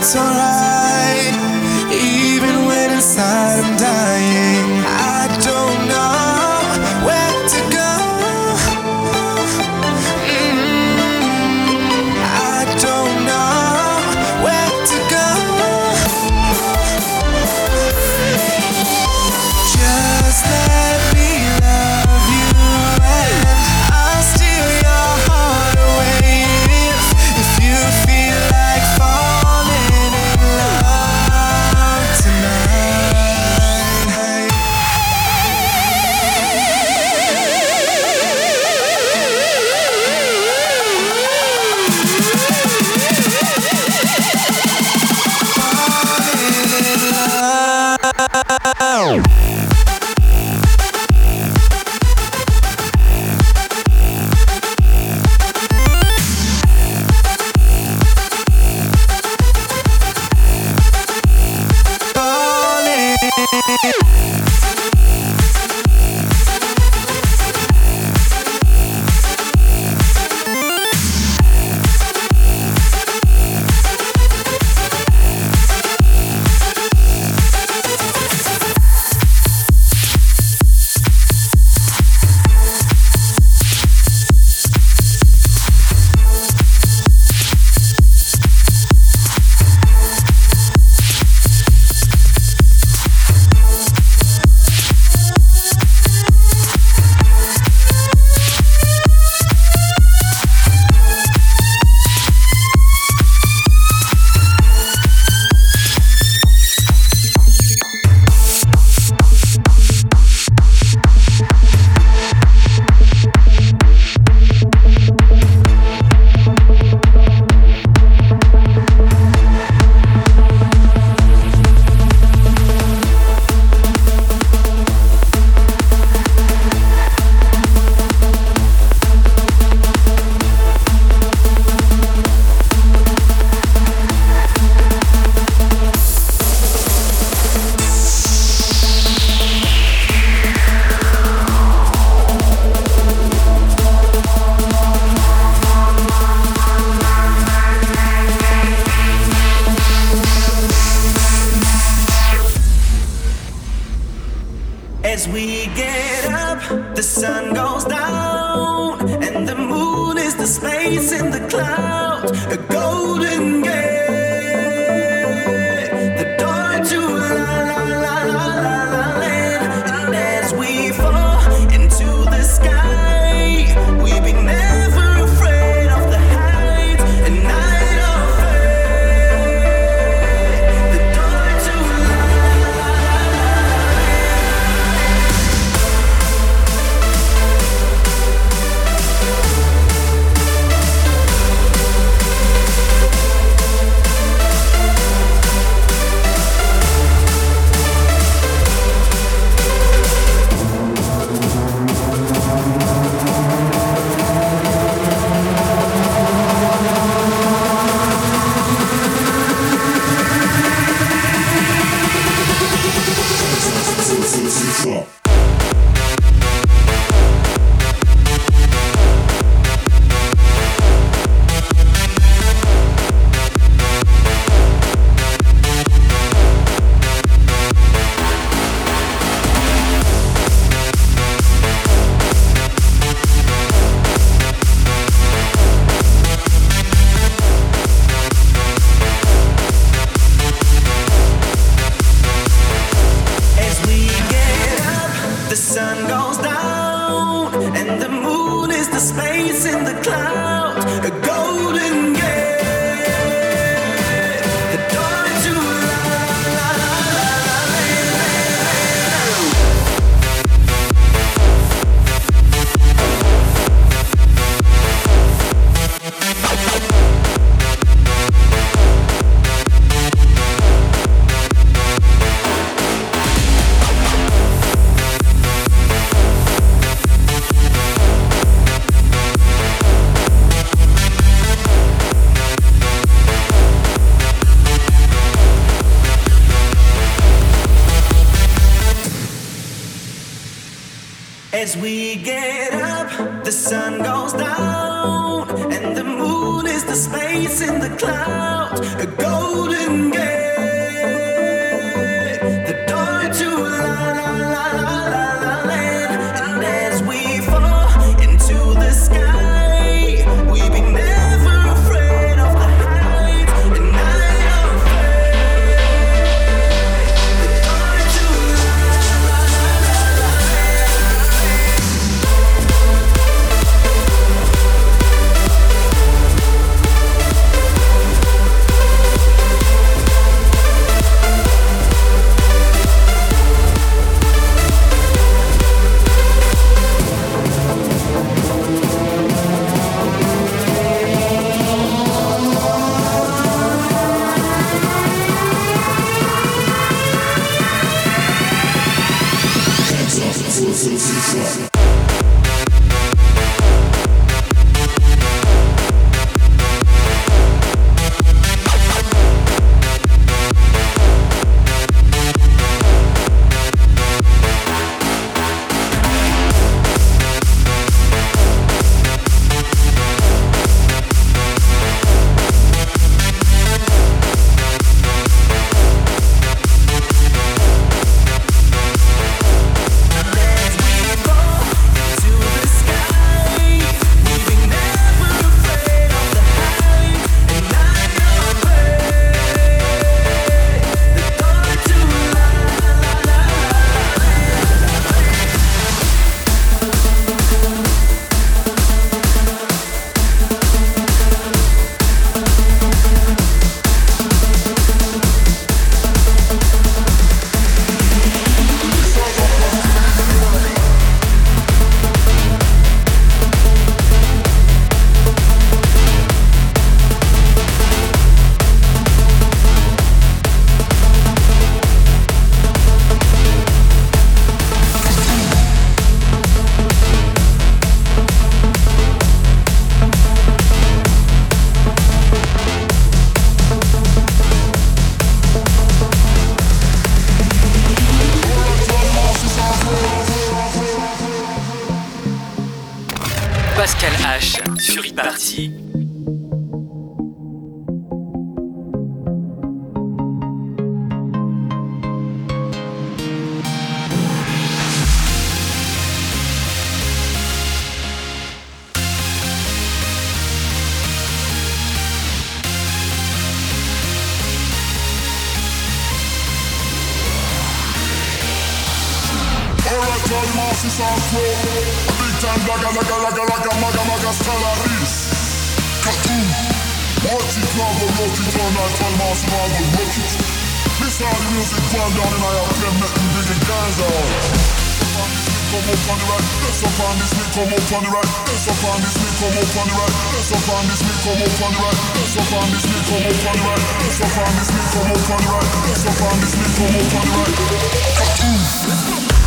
it's alright. And big time laga laga laga laga maga maga Stellaris. Cartoon. Watch it now, go rock it all night, all rock it. Listen how the music going down our FM, make me bring the guys out. Come up on the right, let's up on this, me come up on the right, let's up on this, me come up on the right, let's up on this, me come up on the right, let's up on this, me come up on the right, let's up on this, me come up on the right, let's up on this, me come up on the right. Cartoon.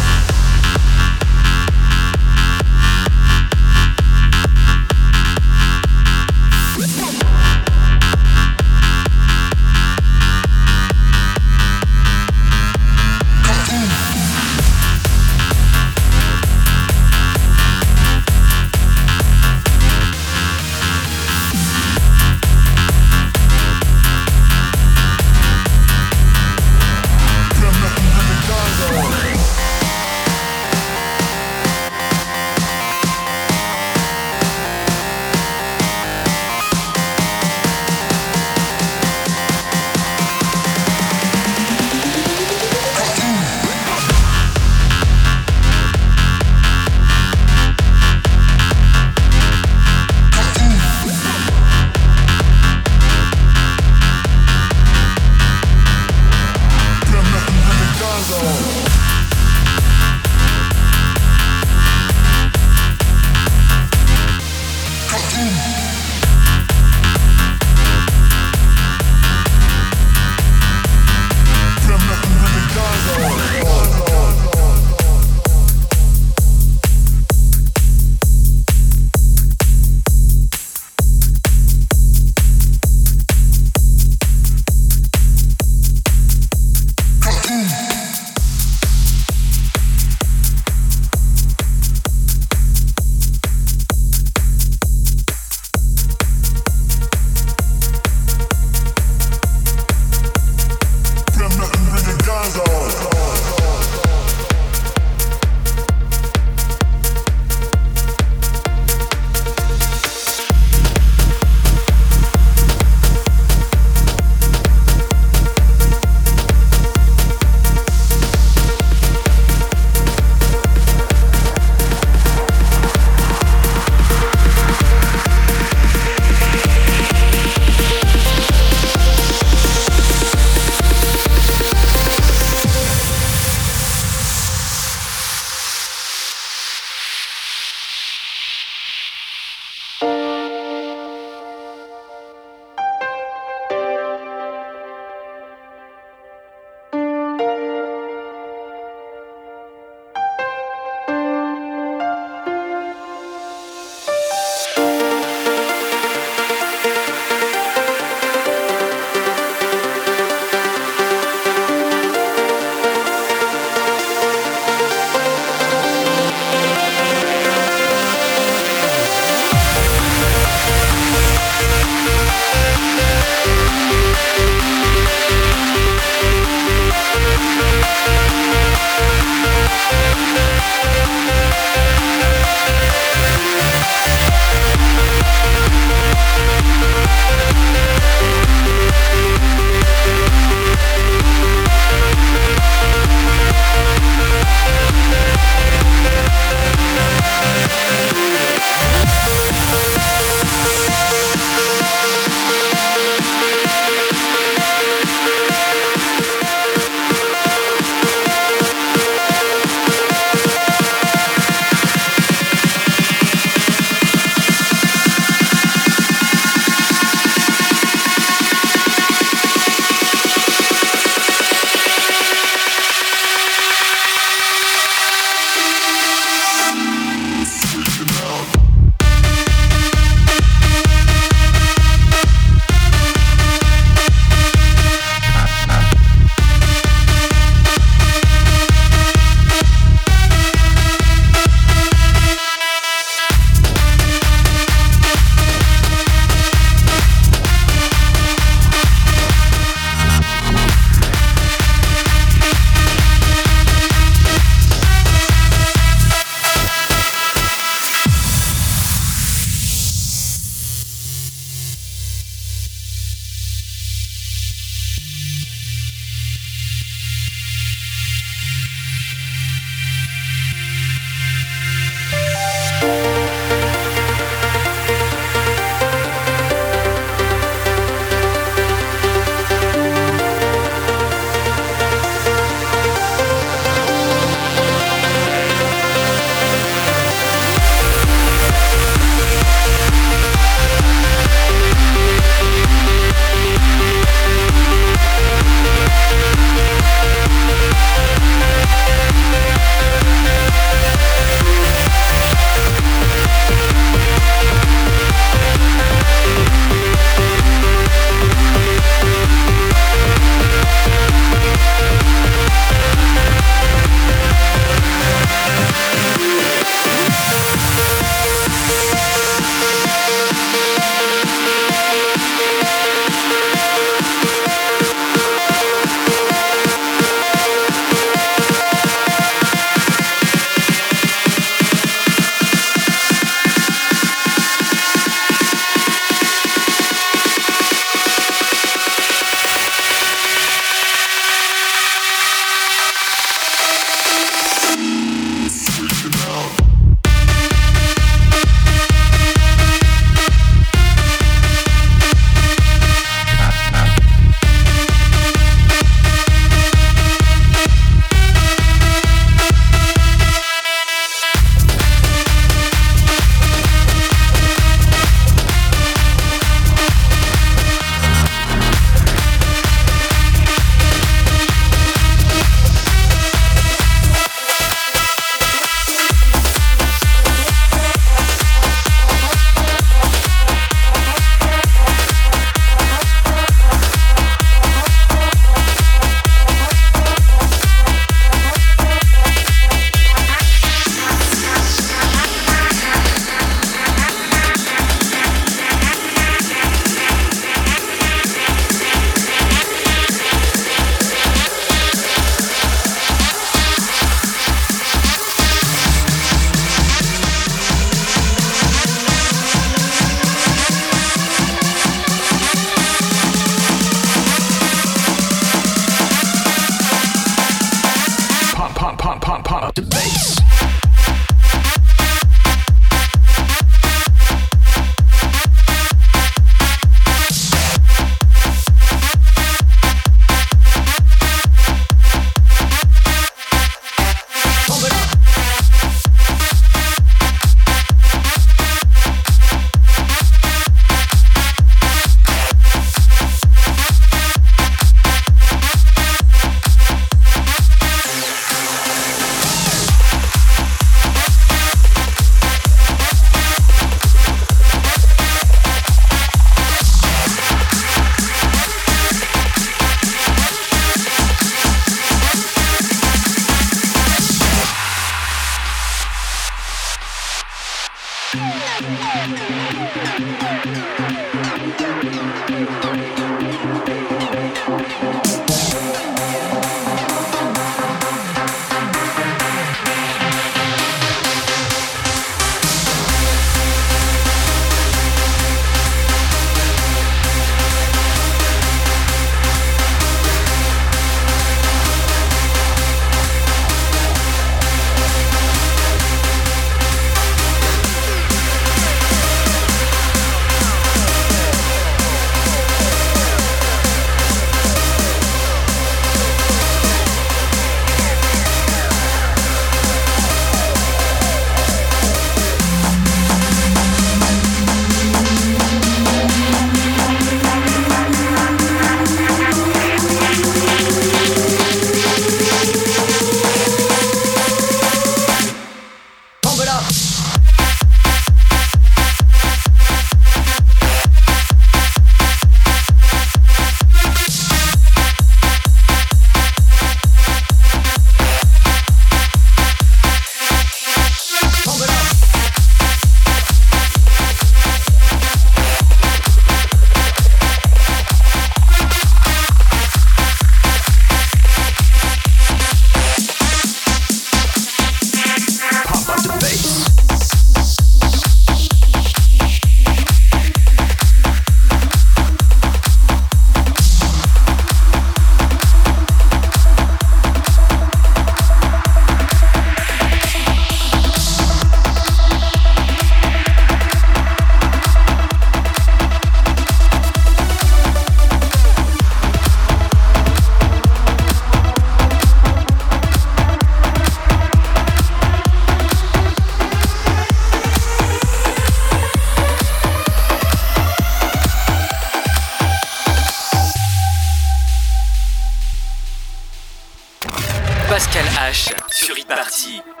Pascal H sur e-party.